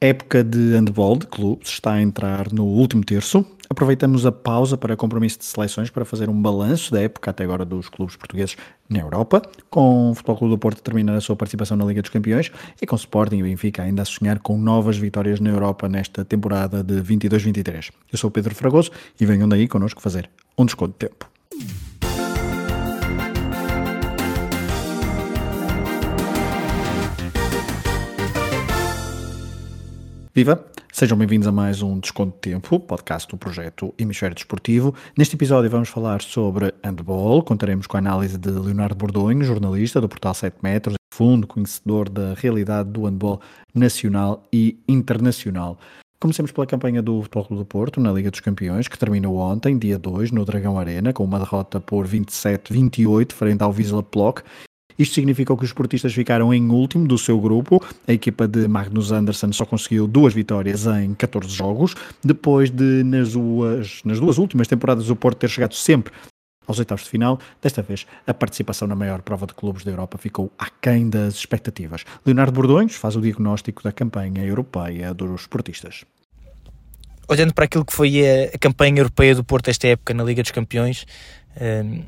época de handball de clubes está a entrar no último terço. Aproveitamos a pausa para compromisso de seleções para fazer um balanço da época até agora dos clubes portugueses na Europa, com o Futebol Clube do Porto terminar a sua participação na Liga dos Campeões e com o Sporting e Benfica ainda a sonhar com novas vitórias na Europa nesta temporada de 22-23. Eu sou o Pedro Fragoso e venham daí connosco fazer um desconto de tempo. Viva! Sejam bem-vindos a mais um Desconto de Tempo, podcast do projeto Hemisfério Desportivo. Neste episódio vamos falar sobre handball, contaremos com a análise de Leonardo Bordonho, jornalista do portal 7 Metros, fundo conhecedor da realidade do handball nacional e internacional. Comecemos pela campanha do Futebol Clube do Porto na Liga dos Campeões, que terminou ontem, dia 2, no Dragão Arena, com uma derrota por 27-28 frente ao Wisla Plock isto significou que os esportistas ficaram em último do seu grupo. A equipa de Magnus Anderson só conseguiu duas vitórias em 14 jogos, depois de, nas duas, nas duas últimas temporadas, o Porto ter chegado sempre aos oitavos de final. Desta vez, a participação na maior prova de clubes da Europa ficou aquém das expectativas. Leonardo Bordões faz o diagnóstico da campanha europeia dos esportistas. Olhando para aquilo que foi a, campanha europeia do Porto esta época na Liga dos Campeões, um,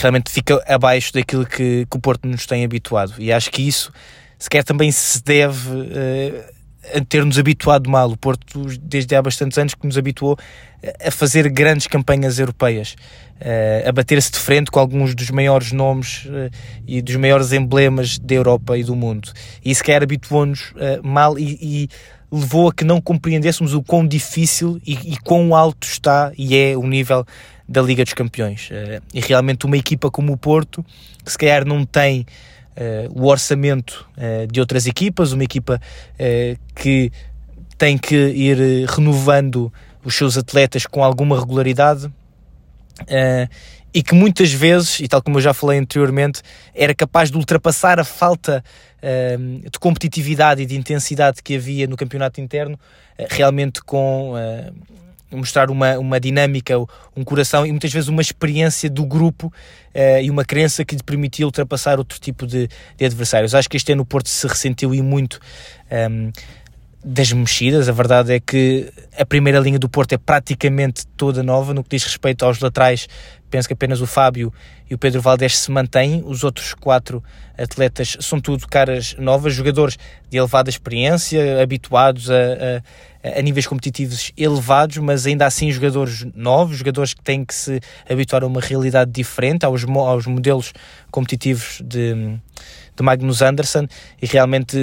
realmente fica abaixo daquilo que, que, o Porto nos tem habituado. E acho que isso, sequer também se deve uh, a ter-nos habituado mal. O Porto, desde há bastantes anos, que nos habituou a fazer grandes campanhas europeias, uh, a bater-se de frente com alguns dos maiores nomes uh, e dos maiores emblemas da Europa e do mundo. E sequer habituou-nos mal e, e levou a que não compreendêssemos o quão difícil e, e quão alto está e é o nível da Liga dos Campeões. Uh, e realmente uma equipa como o Porto, que se calhar não tem uh, o orçamento uh, de outras equipas, uma equipa que tem que ir renovando os seus atletas com alguma regularidade e que muitas vezes, e tal como eu já falei anteriormente, era capaz de ultrapassar a falta de competitividade e de intensidade que havia no campeonato interno, realmente com mostrar uma, uma dinâmica, um coração e muitas vezes uma experiência do grupo uh, e uma crença que lhe permitia ultrapassar outro tipo de, de adversários. Acho que este ano o Porto se ressentiu e muito um, ehm, das mexidas. A verdade é que a primeira linha do Porto é praticamente toda nova no que diz respeito aos laterais. Penso que apenas o Fábio e o Pedro Valdés se mantêm. Os outros quatro atletas são tudo caras novas, jogadores de elevada experiência, habituados a, a, a níveis competitivos elevados, mas ainda assim jogadores novos, jogadores que têm que se habituar a uma realidade diferente, aos, aos modelos competitivos de de Magnus Anderson e realmente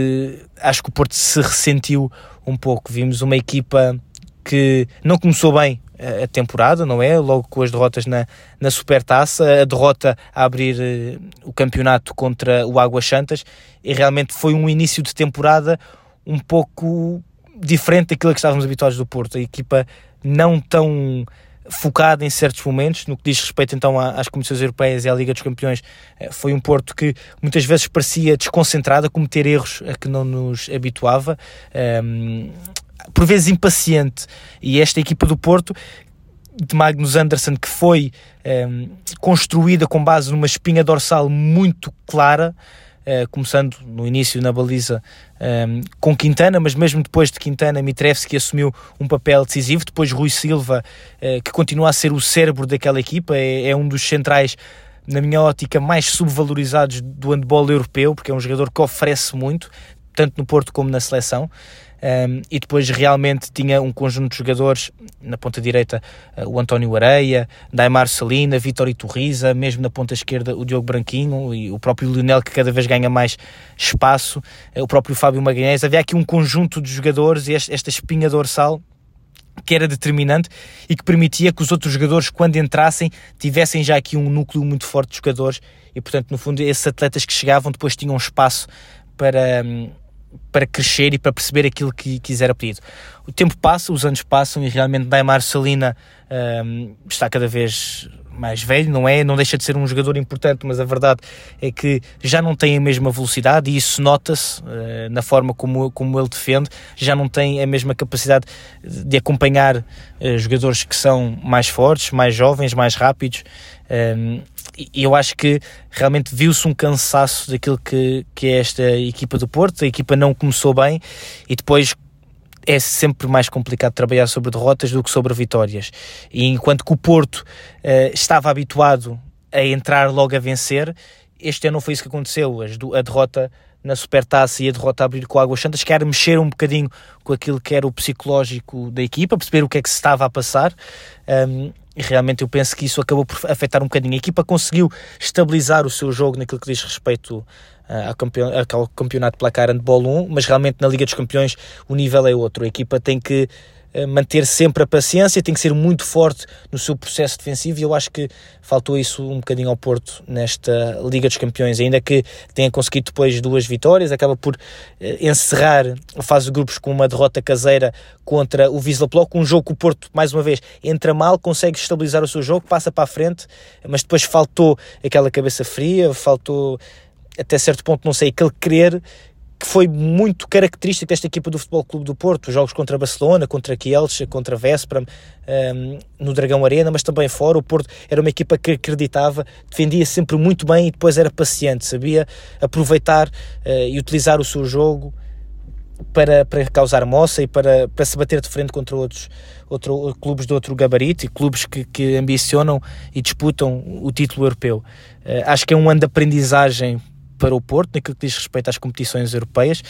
acho que o Porto se ressentiu um pouco. Vimos uma equipa que não começou bem a temporada, não é? Logo com as derrotas na, na Supertaça, a derrota a abrir uh, o campeonato contra o Águas Santas e realmente foi um início de temporada um pouco diferente daquilo que estávamos habituados do Porto. A equipa não tão focada em certos momentos, no que diz respeito então às comissões europeias e à Liga dos Campeões, eh, foi um Porto que muitas vezes parecia desconcentrado, a cometer erros a que não nos habituava, um, ehm, por vezes impaciente, e esta equipa do Porto de Magnus Anderson que foi um, ehm, construída com base numa espinha dorsal muito clara, Uh, começando no início na baliza um, ehm, com Quintana, mas mesmo depois de Quintana, Mitrevski assumiu um papel decisivo. Depois, Rui Silva, uh, que continua a ser o cérebro daquela equipa, é, é, um dos centrais, na minha ótica, mais subvalorizados do handball europeu, porque é um jogador que oferece muito, tanto no Porto como na seleção. Um, e depois realmente tinha um conjunto de jogadores na ponta direita uh, o António Areia, Daimar Salina, Vitor Iturriza, mesmo na ponta esquerda o Diogo Branquinho e o próprio Lionel que cada vez ganha mais espaço, uh, o próprio Fábio Magalhães, havia aqui um conjunto de jogadores e esta espinha dorsal que era determinante e que permitia que os outros jogadores, quando entrassem, tivessem já aqui um núcleo muito forte de jogadores e, portanto, no fundo, esses atletas que chegavam depois tinham espaço para, hum, para crescer e para perceber aquilo que quiser pedido. O tempo passa, os anos passam e realmente Daimar Salina um, está cada vez mais velho, não é? Não deixa de ser um jogador importante, mas a verdade é que já não tem a mesma velocidade e isso nota-se uh, na forma como, como ele defende, já não tem a mesma capacidade de acompanhar uh, jogadores que são mais fortes, mais jovens, mais rápidos. Um, eu acho que realmente viu-se um cansaço daquilo que, que é esta equipa do Porto. A equipa não começou bem e depois é sempre mais complicado trabalhar sobre derrotas do que sobre vitórias. E enquanto que o Porto uh, estava habituado a entrar logo a vencer, este ano não foi isso que aconteceu. A derrota na Supertaça e a derrota a abrir com Águas Santas, quer mexer um bocadinho com aquilo que era o psicológico da equipa, perceber o que é que se estava a passar. Um, e realmente eu penso que isso acabou por afetar um bocadinho. A equipa conseguiu estabilizar o seu jogo naquilo que diz respeito ao, campeon ao campeonato placar handball 1, mas realmente na Liga dos Campeões o nível é outro. A equipa tem que manter sempre a paciência, tem que ser muito forte no seu processo defensivo e eu acho que faltou isso um bocadinho ao Porto nesta Liga dos Campeões, ainda que tenha conseguido depois duas vitórias, acaba por eh, encerrar a fase de grupos com uma derrota caseira contra o Wisla Plock, um jogo que o Porto, mais uma vez, entra mal, consegue estabilizar o seu jogo, passa para a frente, mas depois faltou aquela cabeça fria, faltou até certo ponto, não sei, aquele querer que foi muito característico desta equipa do Futebol Clube do Porto, jogos contra Barcelona, contra Kielce, contra Véspera, um, no Dragão Arena, mas também fora. O Porto era uma equipa que acreditava, defendia sempre muito bem e depois era paciente, sabia aproveitar uh, e utilizar o seu jogo para, para causar moça e para, para se bater de frente contra outros outro, clubes de outro gabarito e clubes que, que ambicionam e disputam o título europeu. Uh, acho que é um ano de aprendizagem para o Porto, naquilo que diz respeito às competições europeias.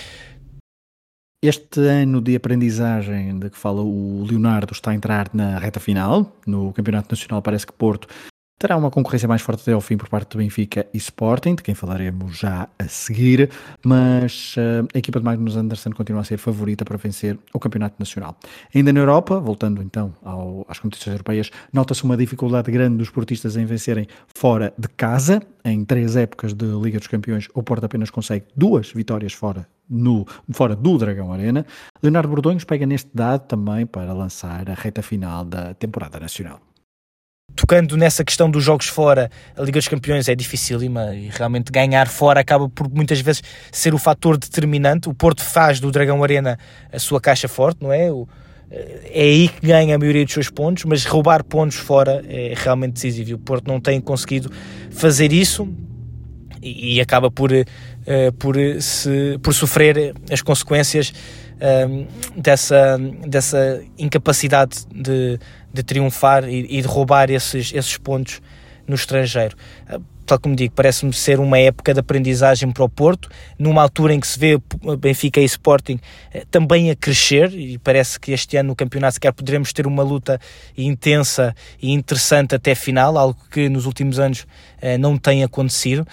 Este ano de aprendizagem de que fala o Leonardo está a entrar na reta final. No Campeonato Nacional parece que Porto Terá uma concorrência mais forte até ao fim por parte do Benfica e Sporting, de quem falaremos já a seguir, mas uh, a equipa de Magnus Anderson continua a ser favorita para vencer o Campeonato Nacional. Ainda na Europa, voltando então ao, às competições europeias, nota-se uma dificuldade grande dos portistas em vencerem fora de casa. Em três épocas de Liga dos Campeões, o Porto apenas consegue duas vitórias fora no, fora do Dragão Arena. Leonardo Bordonhos pega neste dado também para lançar a reta final da temporada nacional tocando nessa questão dos jogos fora, a Liga dos Campeões é dificílima e realmente ganhar fora acaba por muitas vezes ser o fator determinante. O Porto faz do Dragão Arena a sua caixa forte, não é? O, é aí que ganha a maioria dos seus pontos, mas roubar pontos fora é realmente decisivo. O Porto não tem conseguido fazer isso e, e acaba por, uh, por, se, por sofrer as consequências uh, dessa, dessa incapacidade de de triunfar e, e de roubar esses, esses pontos no estrangeiro. Ah, tal como digo, parece-me ser uma época de aprendizagem para o Porto, numa altura em que se vê Benfica e Sporting eh, também a crescer, e parece que este ano no campeonato sequer poderemos ter uma luta intensa e interessante até final, algo que nos últimos anos não tem acontecido.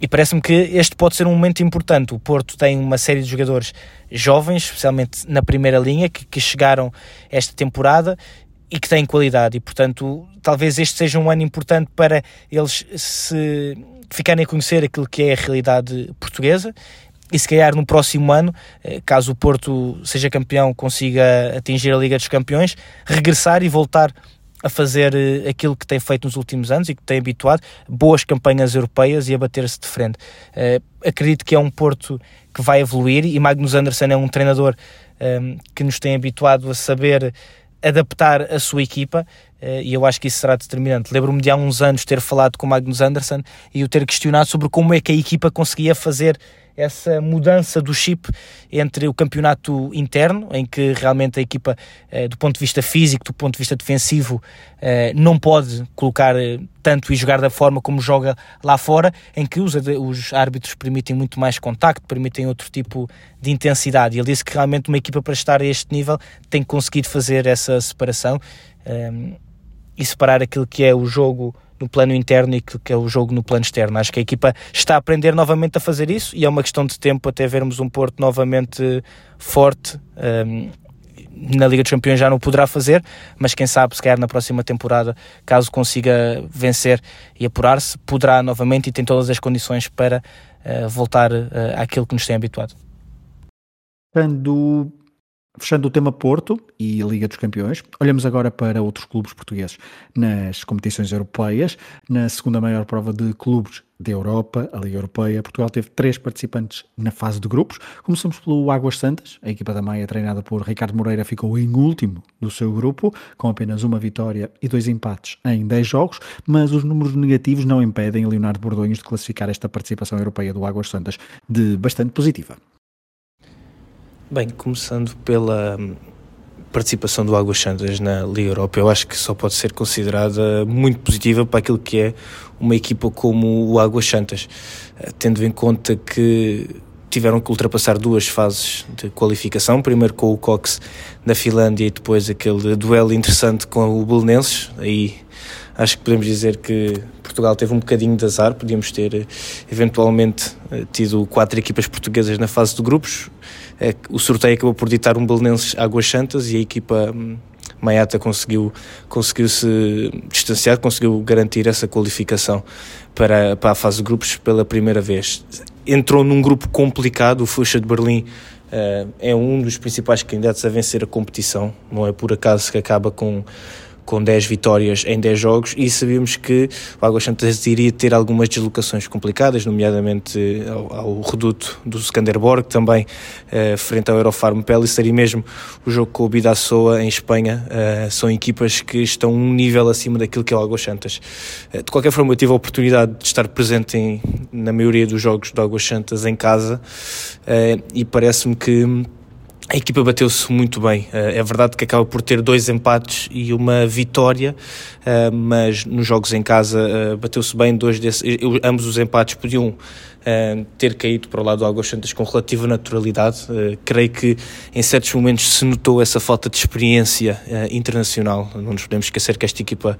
E parece-me que este pode ser um momento importante. O Porto tem uma série de jogadores jovens, especialmente na primeira linha, que, que chegaram esta temporada e que têm qualidade e portanto talvez este seja um ano importante para eles se ficarem a conhecer aquilo que é a realidade portuguesa e se calhar no próximo ano, eh, caso o Porto seja campeão, consiga atingir a Liga dos Campeões, regressar e voltar a fazer eh, aquilo que tem feito nos últimos anos e que tem habituado, boas campanhas europeias e a bater-se de frente. Uh, acredito que é um Porto que vai evoluir e Magnus Anderson é um treinador um, que nos tem habituado a saber adaptar a sua equipa eh, e eu acho que isso será determinante. Lembro-me de há uns anos ter falado com Magnus Anderson e o ter questionado sobre como é que a equipa conseguia fazer essa mudança do chip entre o campeonato interno, em que realmente a equipa, eh, do ponto de vista físico, do ponto de vista defensivo, eh, não pode colocar eh, tanto e jogar da forma como joga lá fora, em que os, os árbitros permitem muito mais contacto, permitem outro tipo de intensidade. Ele disse que realmente uma equipa para estar a este nível tem conseguido fazer essa separação e separar aquilo que é o jogo no plano interno e que, que é o jogo no plano externo. Acho que a equipa está a aprender novamente a fazer isso e é uma questão de tempo até vermos um Porto novamente forte. Um, na Liga dos Campeões já não poderá fazer, mas quem sabe, se calhar na próxima temporada, caso consiga vencer e apurar-se, poderá novamente e tem todas as condições para uh, voltar uh, àquilo que nos tem habituado. Quando Fechando o tema Porto e Liga dos Campeões, olhamos agora para outros clubes portugueses nas competições europeias. Na segunda maior prova de clubes da Europa, a Liga Europeia, Portugal teve três participantes na fase de grupos. Começamos pelo Águas Santas, a equipa da Maia, treinada por Ricardo Moreira, ficou em último do seu grupo, com apenas uma vitória e dois empates em 10 jogos, mas os números negativos não impedem Leonardo Bordonhos de classificar esta participação europeia do Águas Santas de bastante positiva. Bem, começando pela hum, participação do Águas Santas na Liga Europa, eu acho que só pode ser considerada muito positiva para aquilo que é uma equipa como o Águas Santas, eh, tendo em conta que tiveram que ultrapassar duas fases de qualificação, primeiro com o Cox da Finlândia e depois aquele duelo interessante com o Belenenses, aí acho que podemos dizer que Portugal teve um bocadinho de azar, podíamos ter eh, eventualmente eh, tido quatro equipas portuguesas na fase de grupos, o sorteio acabou por ditar um Belenenses Águas Santas e a equipa hum, Maiata conseguiu, conseguiu se distanciar, conseguiu garantir essa qualificação para, para a fase de grupos pela primeira vez. Entrou num grupo complicado, o Fuxa de Berlim uh, é um dos principais candidatos a vencer a competição, não é por acaso que acaba com com 10 vitórias em 10 jogos e sabíamos que o Águas Santas iria ter algumas deslocações complicadas, nomeadamente ao, ao reduto do Skanderborg, também uh, frente ao Eurofarm Pellicer e mesmo o jogo com o Bidassoa em Espanha, uh, são equipas que estão um nível acima daquilo que é o Águas Santas. De qualquer forma, eu tive a oportunidade de estar presente em, na maioria dos jogos do Águas Santas em casa e parece-me que a equipa bateu-se muito bem. Eh, é verdade que acaba por ter dois empates e uma vitória, eh, mas nos jogos em casa eh, bateu-se bem. Dois desses, ambos os empates podiam ter caído para o lado do Águas Santas com relativa naturalidade. Creio que em certos momentos se notou essa falta de experiência internacional. Não nos podemos esquecer que esta equipa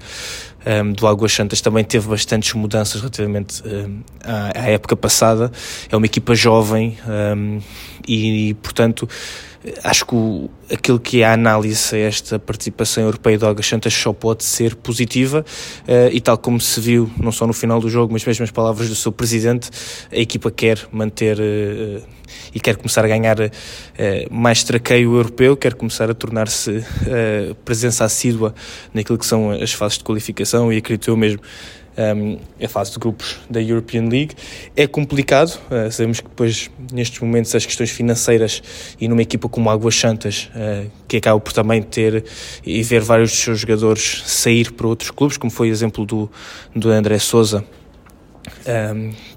do Águas Santas também teve bastantes mudanças relativamente à época passada. É uma equipa jovem e, portanto acho que o, aquilo que é a análise a esta participação europeia do Águas Santas só pode ser positiva. Uh, e tal como se viu, não só no final do jogo, mas mesmo as palavras do seu presidente, a equipa quer manter uh, e quer começar a ganhar uh, mais traqueio europeu, quer começar a tornar-se presença assídua naquilo que são as fases de qualificação e acredito eu mesmo um, a fase de grupos da European League. É complicado, uh, sabemos que depois, nestes momentos, as questões financeiras e numa equipa como Águas Santas, uh, que acaba por também ter e ver vários dos seus jogadores sair para outros clubes, como foi o exemplo do, do André Souza,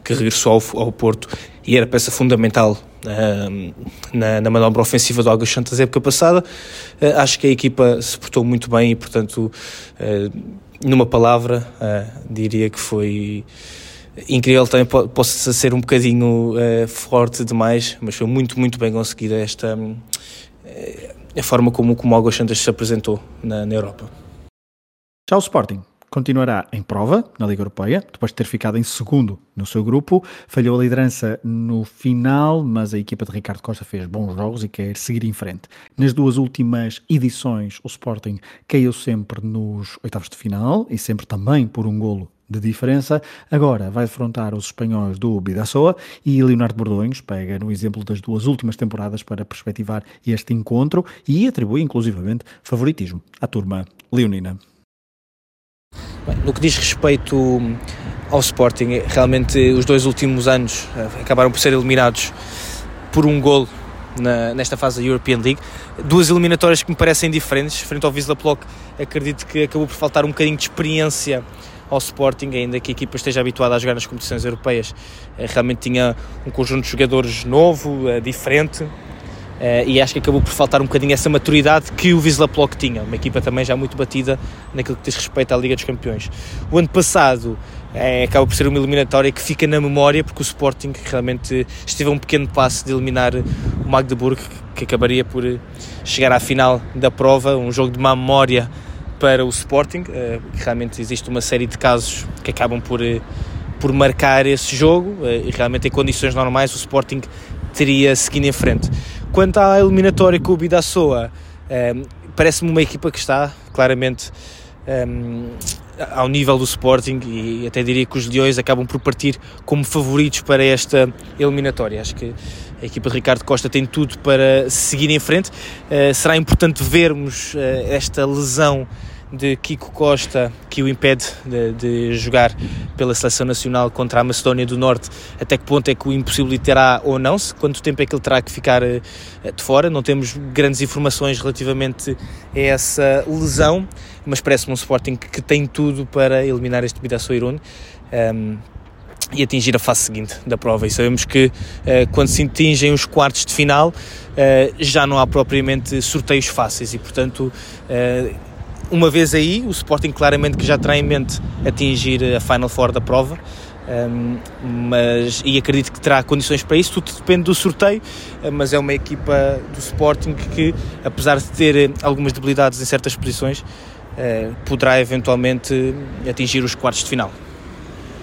que regressou ao, ao Porto e era peça fundamental na, na manobra ofensiva do Águas Santas época passada. Uh, acho que a equipa se portou muito bem e, portanto, numa palavra, uh, diria que foi incrível. Também possa ser um bocadinho uh, forte demais, mas foi muito, muito bem conseguida esta uh, a forma como, como o Águas Santas se apresentou na, na Europa. O Sporting continuará em prova na Liga Europeia, depois de ter ficado em segundo no seu grupo. Falhou a liderança no final, mas a equipa de Ricardo Costa fez bons jogos e quer seguir em frente. Nas duas últimas edições, o Sporting caiu sempre nos oitavos de final e sempre também por um golo de diferença. Agora vai defrontar os espanhóis do Bidassoa e Leonardo Bordões pega no exemplo das duas últimas temporadas para perspectivar este encontro e atribui inclusivamente favoritismo à turma leonina. Bem, no que diz respeito ao Sporting, realmente os dois últimos anos eh, acabaram por ser eliminados por um golo na, nesta fase da European League. Duas eliminatórias que me parecem diferentes. Frente ao Wisla Plock, acredito que acabou por faltar um bocadinho de experiência ao Sporting, ainda que a equipa esteja habituada a jogar nas competições europeias. Eh, realmente tinha um conjunto de jogadores novo, eh, diferente, Uh, e acho que acabou por faltar um bocadinho essa maturidade que o Wisla Plock tinha, uma equipa também já muito batida naquilo que diz respeito à Liga dos Campeões. O ano passado é, acaba por ser uma eliminatória que fica na memória porque o Sporting realmente esteve a um pequeno passo de eliminar o Magdeburg, que acabaria por chegar à final da prova, um jogo de má memória para o Sporting, uh, realmente existe uma série de casos que acabam por, por marcar esse jogo, e realmente em condições normais o Sporting teria seguido em frente. Quanto à eliminatória com o Bidassoa, um, ehm, parece-me uma equipa que está claramente um, ehm, ao nível do Sporting e até diria que os Leões acabam por partir como favoritos para esta eliminatória. Acho que a equipa de Ricardo Costa tem tudo para seguir em frente. Uh, será importante vermos uh, esta lesão de Kiko Costa que o impede de, de, jogar pela seleção nacional contra a Macedónia do Norte, até que ponto é que o impossibilitará ou não, se quanto tempo é que ele terá que ficar uh, de fora, não temos grandes informações relativamente a essa lesão, mas parece-me um Sporting que, tem tudo para eliminar este Bidaço Irune. Um, e atingir a fase seguinte da prova. E sabemos que uh, quando se atingem os quartos de final, já não há propriamente sorteios fáceis e, portanto, uma vez aí, o Sporting claramente que já terá em mente atingir a Final Four da prova. Um, mas e acredito que terá condições para isso, tudo depende do sorteio, mas é uma equipa do Sporting que, apesar de ter algumas debilidades em certas posições, uh, poderá eventualmente atingir os quartos de final.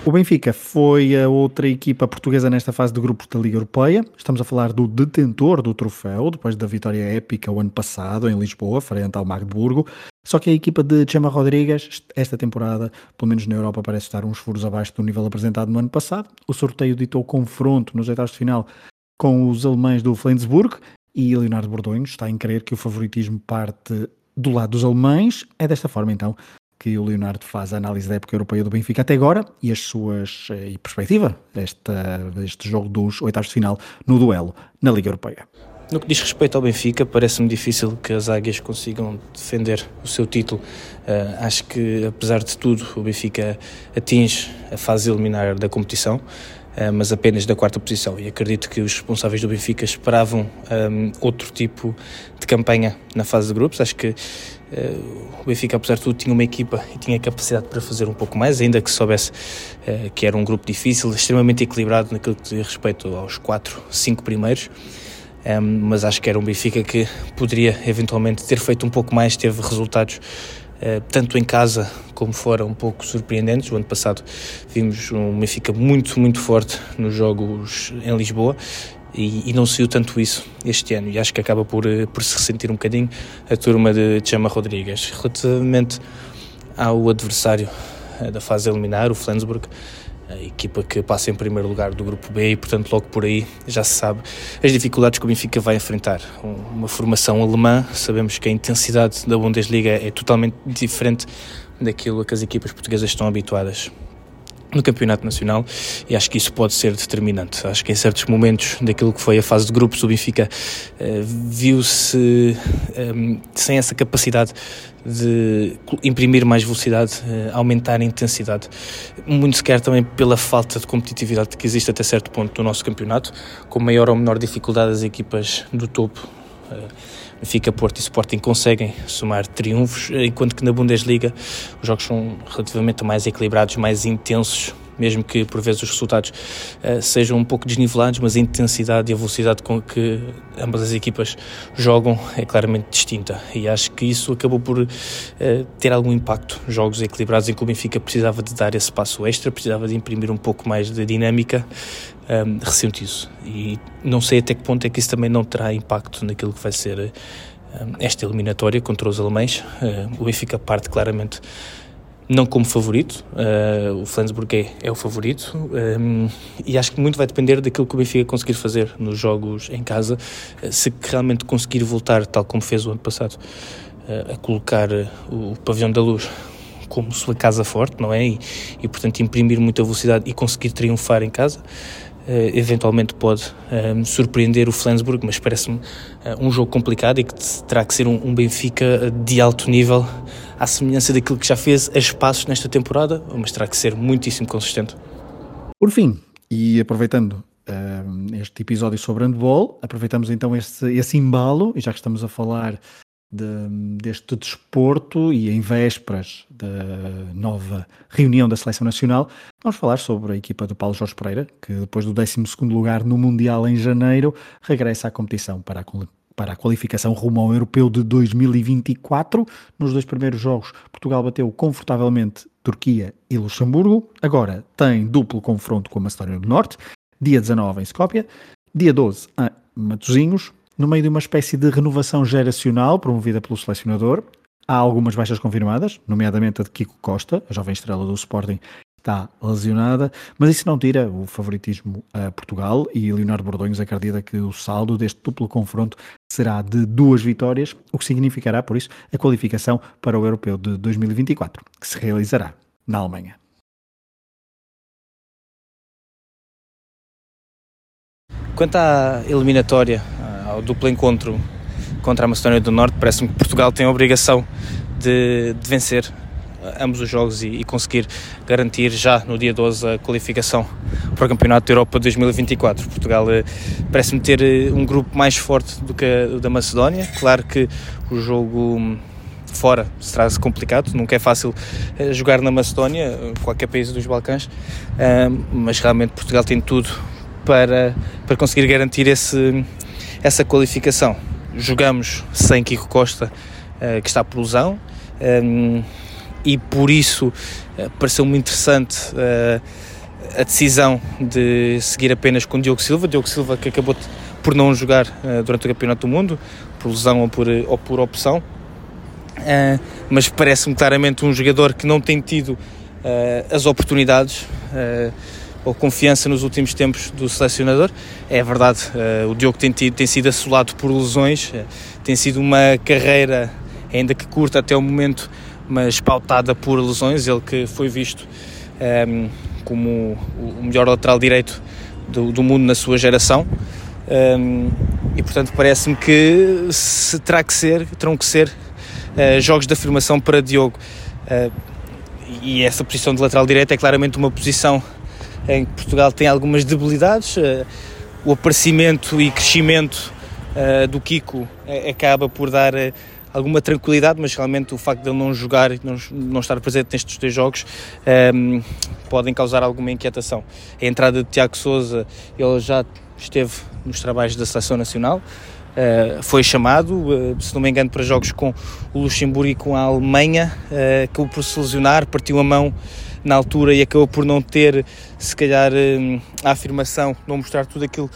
O Benfica foi a outra equipa portuguesa nesta fase de grupos da Liga Europeia. Estamos a falar do detentor do troféu, depois da vitória épica o ano passado em Lisboa, frente ao Magdeburgo. Só que a equipa de Chema Rodrigues, esta temporada, pelo menos na Europa, parece estar uns furos abaixo do nível apresentado no ano passado. O sorteio ditou confronto nos oitavos de final com os alemães do Flensburg e Leonardo Bordonho está em crer que o favoritismo parte do lado dos alemães. É desta forma, então, que o Leonardo faz a análise da época europeia do Benfica até agora e as suas eh, e perspectiva desta, deste jogo dos oitavos de final no duelo na Liga Europeia. No que diz respeito ao Benfica, parece-me difícil que as águias consigam defender o seu título. Uh, acho que, apesar de tudo, o Benfica atinge a fase eliminar da competição. Eh, mas apenas da quarta posição. E acredito que os responsáveis do Benfica esperavam um, ehm, outro tipo de campanha na fase de grupos. Acho que uh, o Benfica, apesar de tudo, tinha uma equipa e tinha capacidade para fazer um pouco mais, ainda que soubesse uh, que era um grupo difícil, extremamente equilibrado naquilo que diz respeito aos quatro, cinco primeiros. Ehm, mas acho que era um Benfica que poderia eventualmente ter feito um pouco mais, teve resultados eh, tanto em casa como fora, um pouco surpreendentes. O ano passado vimos um Benfica muito, muito forte nos jogos em Lisboa e, e, não se viu tanto isso este ano e acho que acaba por, eh, por se ressentir um bocadinho a turma de Chama Rodrigues. Relativamente ao adversário eh, da fase eliminar, o Flensburg, a equipa que passa em primeiro lugar do grupo B e, portanto, logo por aí já se sabe as dificuldades que o Benfica vai enfrentar. Uma formação alemã, sabemos que a intensidade da Bundesliga é totalmente diferente daquilo a que as equipas portuguesas estão habituadas no campeonato nacional e acho que isso pode ser determinante. Acho que em certos momentos daquilo que foi a fase de grupos o Benfica uh, viu-se um, eh, sem essa capacidade de imprimir mais velocidade, uh, aumentar a intensidade. Muito sequer também pela falta de competitividade que existe até certo ponto no nosso campeonato, com maior ou menor dificuldade as equipas do topo uh, Benfica, Porto e Sporting conseguem somar triunfos, enquanto que na Bundesliga os jogos são relativamente mais equilibrados, mais intensos, mesmo que por vezes os resultados uh, sejam um pouco desnivelados, mas a intensidade e a velocidade com que ambas as equipas jogam é claramente distinta. E acho que isso acabou por uh, ter algum impacto. Jogos equilibrados em que o Benfica precisava de dar esse passo extra, precisava de imprimir um pouco mais de dinâmica um, ressente isso. E não sei até que ponto é que isso também não terá impacto naquilo que vai ser um, esta eliminatória contra os alemães. Uh, o Benfica parte claramente não como favorito, uh, o Flensburg é, é, o favorito um, e acho que muito vai depender daquilo que o Benfica conseguir fazer nos jogos em casa, uh, se realmente conseguir voltar, tal como fez o ano passado, uh, a colocar o pavilhão da luz como sua casa forte, não é? E, e portanto imprimir muita velocidade e conseguir triunfar em casa. Uh, eventualmente pode uh, surpreender o Flensburg, mas parece-me uh, um jogo complicado e que terá que ser um, um, Benfica de alto nível, à semelhança daquilo que já fez a espaços nesta temporada, mas terá que ser muitíssimo consistente. Por fim, e aproveitando este episódio sobre handball, aproveitamos então esse, esse embalo, e já que estamos a falar de, deste desporto e em vésperas da nova reunião da Seleção Nacional, vamos falar sobre a equipa do Paulo Jorge Pereira, que depois do 12 lugar no Mundial em janeiro, regressa à competição para a, para a qualificação rumo ao Europeu de 2024. Nos dois primeiros jogos, Portugal bateu confortavelmente Turquia e Luxemburgo. Agora tem duplo confronto com a Macedónia do Norte, dia 19 em Skopje, dia 12 a Matosinhos, no meio de uma espécie de renovação geracional promovida pelo selecionador. Há algumas baixas confirmadas, nomeadamente a de Kiko Costa, a jovem estrela do Sporting, está lesionada, mas isso não tira o favoritismo a Portugal e Leonardo Bordões acredita que o saldo deste duplo confronto será de duas vitórias, o que significará, por isso, a qualificação para o Europeu de 2024, que se realizará na Alemanha. Quanto à eliminatória ao duplo encontro contra a Macedónia do Norte, parece-me que Portugal tem a obrigação de, de vencer ambos os jogos e, e, conseguir garantir já no dia 12 a qualificação para o Campeonato da Europa 2024. Portugal parece-me ter um grupo mais forte do que o da Macedónia. Claro que o jogo hum, fora se traz complicado, nunca é fácil jogar na Macedónia, qualquer país dos Balcãs, mas realmente Portugal tem tudo para, para conseguir garantir esse, essa qualificação. Jogamos sem Kiko Costa, que está por lesão, um, ehm, e por isso uh, pareceu-me interessante uh, a decisão de seguir apenas com Diogo Silva. Diogo Silva que acabou por não jogar durante o Campeonato do Mundo, por lesão ou por, ou por opção. mas parece-me claramente um jogador que não tem tido as oportunidades ou confiança nos últimos tempos do selecionador. É verdade, o Diogo tem, tido, tem sido assolado por lesões, tem sido uma carreira, ainda que curta até o momento, mas pautada por lesões. Ele que foi visto um, ehm, como o melhor lateral direito do, do mundo na sua geração. Um, ehm, e portanto parece-me que se terá que ser, terão que ser uh, jogos de afirmação para Diogo. e essa posição de lateral direito é claramente uma posição em que Portugal tem algumas debilidades. Eh, o aparecimento e crescimento do Kiko acaba por dar alguma tranquilidade, mas realmente o facto de ele não jogar e não, não estar presente nestes dois jogos um, ehm, podem causar alguma inquietação. A entrada de Tiago Souza, ele já esteve nos trabalhos da Seleção Nacional, uh, foi chamado, uh, se não me engano, para jogos com o Luxemburgo e com a Alemanha, uh, acabou por se lesionar, partiu a mão na altura e acabou por não ter, se calhar, hum, a afirmação, não mostrar tudo aquilo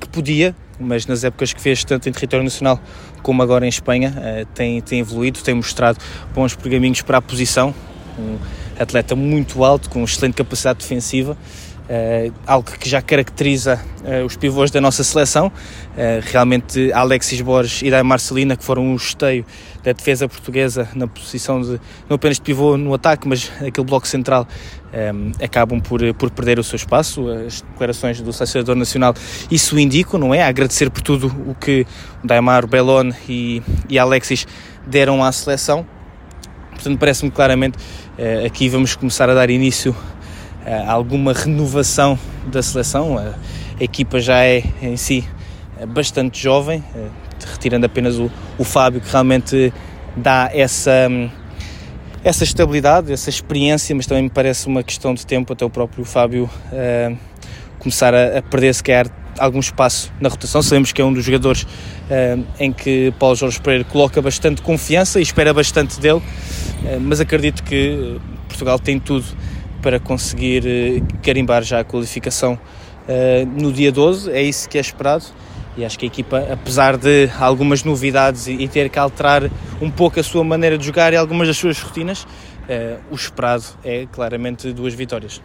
que podia, mas nas épocas que fez, tanto em território nacional como agora em Espanha, eh, tem, tem evoluído, tem mostrado bons pergaminhos para a posição. Um atleta muito alto, com excelente capacidade defensiva. Uh, algo que já caracteriza uh, os pivôs da nossa seleção. Uh, realmente, Alexis Borges e Dai Marcelina, que foram o esteio da defesa portuguesa na posição de não apenas de pivô no ataque, mas aquele bloco central, acabam por, por perder o seu espaço. As declarações do selecionador nacional isso indicam, não é? A agradecer por tudo o que Daimar, Belon e, e Alexis deram à seleção. Portanto, parece-me claramente aqui vamos começar a dar início alguma renovação da seleção. A, equipa já é em si eh, bastante jovem, eh, retirando apenas o, o Fábio, que realmente dá essa, hum, essa estabilidade, essa experiência, mas também me parece uma questão de tempo até o próprio Fábio uh, começar a, a perder, se calhar, algum espaço na rotação. Sabemos que é um dos jogadores uh, em que Paulo Jorge Pereira coloca bastante confiança e espera bastante dele, uh, mas acredito que Portugal tem tudo para conseguir eh, carimbar já a qualificação uh, no dia 12, é isso que é esperado. E acho que a equipa, apesar de algumas novidades e, ter que alterar um pouco a sua maneira de jogar e algumas das suas rotinas, uh, o esperado é claramente duas vitórias.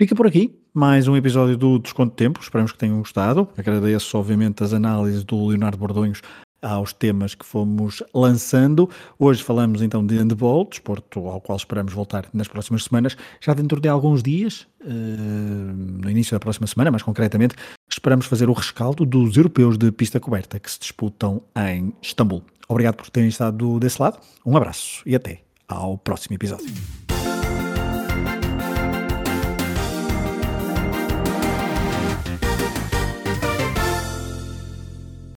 Fica por aqui mais um episódio do Desconto Tempo. Esperamos que tenham gostado. Agradeço, obviamente, as análises do Leonardo Bordonhos aos temas que fomos lançando. Hoje falamos então de handball, desporto ao qual esperamos voltar nas próximas semanas. Já dentro de alguns dias, uh, no início da próxima semana, mais concretamente, esperamos fazer o rescaldo dos europeus de pista coberta que se disputam em Istambul. Obrigado por terem estado desse lado, um abraço e até ao próximo episódio.